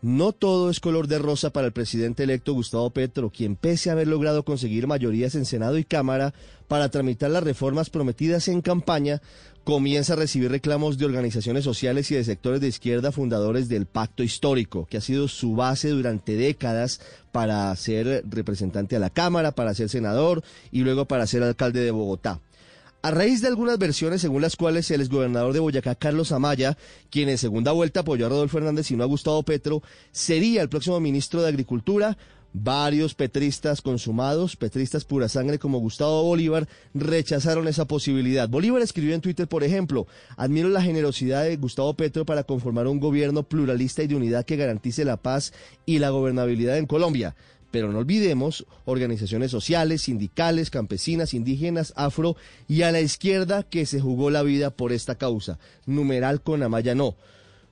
No todo es color de rosa para el presidente electo Gustavo Petro, quien pese a haber logrado conseguir mayorías en Senado y Cámara para tramitar las reformas prometidas en campaña, comienza a recibir reclamos de organizaciones sociales y de sectores de izquierda fundadores del Pacto Histórico, que ha sido su base durante décadas para ser representante a la Cámara, para ser senador y luego para ser alcalde de Bogotá. A raíz de algunas versiones según las cuales el exgobernador de Boyacá, Carlos Amaya, quien en segunda vuelta apoyó a Rodolfo Hernández y no a Gustavo Petro, sería el próximo ministro de Agricultura, varios petristas consumados, petristas pura sangre como Gustavo Bolívar, rechazaron esa posibilidad. Bolívar escribió en Twitter, por ejemplo, admiro la generosidad de Gustavo Petro para conformar un gobierno pluralista y de unidad que garantice la paz y la gobernabilidad en Colombia. Pero no olvidemos organizaciones sociales, sindicales, campesinas, indígenas, afro y a la izquierda que se jugó la vida por esta causa. Numeral con Amaya no.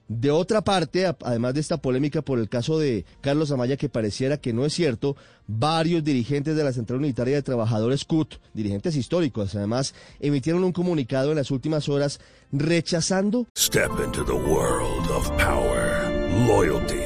De otra parte, además de esta polémica por el caso de Carlos Amaya, que pareciera que no es cierto, varios dirigentes de la Central Unitaria de Trabajadores CUT, dirigentes históricos, además, emitieron un comunicado en las últimas horas rechazando. Step into the world of power, loyalty.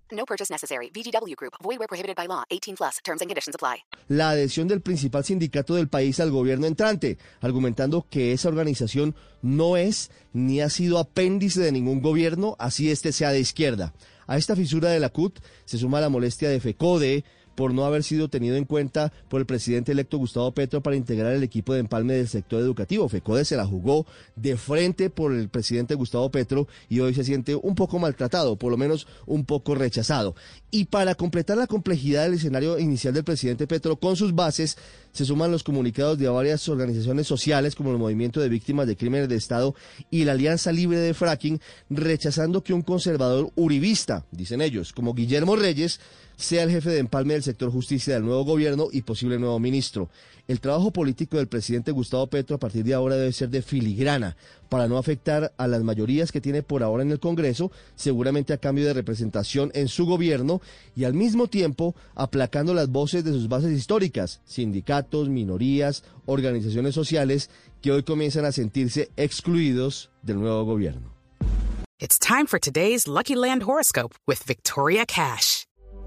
No purchase necessary. VGW Group. Void where prohibited by law. 18 plus. Terms and conditions apply. La adhesión del principal sindicato del país al gobierno entrante, argumentando que esa organización no es ni ha sido apéndice de ningún gobierno, así este sea de izquierda. A esta fisura de la CUT se suma la molestia de FECODE, por no haber sido tenido en cuenta por el presidente electo Gustavo Petro para integrar el equipo de empalme del sector educativo. FECODE se la jugó de frente por el presidente Gustavo Petro y hoy se siente un poco maltratado, por lo menos un poco rechazado. Y para completar la complejidad del escenario inicial del presidente Petro con sus bases, se suman los comunicados de varias organizaciones sociales como el Movimiento de Víctimas de Crímenes de Estado y la Alianza Libre de Fracking, rechazando que un conservador uribista, dicen ellos, como Guillermo Reyes, sea el jefe de empalme del sector justicia del nuevo gobierno y posible nuevo ministro. El trabajo político del presidente Gustavo Petro a partir de ahora debe ser de filigrana para no afectar a las mayorías que tiene por ahora en el Congreso, seguramente a cambio de representación en su gobierno y al mismo tiempo aplacando las voces de sus bases históricas, sindicatos, minorías, organizaciones sociales que hoy comienzan a sentirse excluidos del nuevo gobierno. It's time for today's Lucky Land horoscope with Victoria Cash.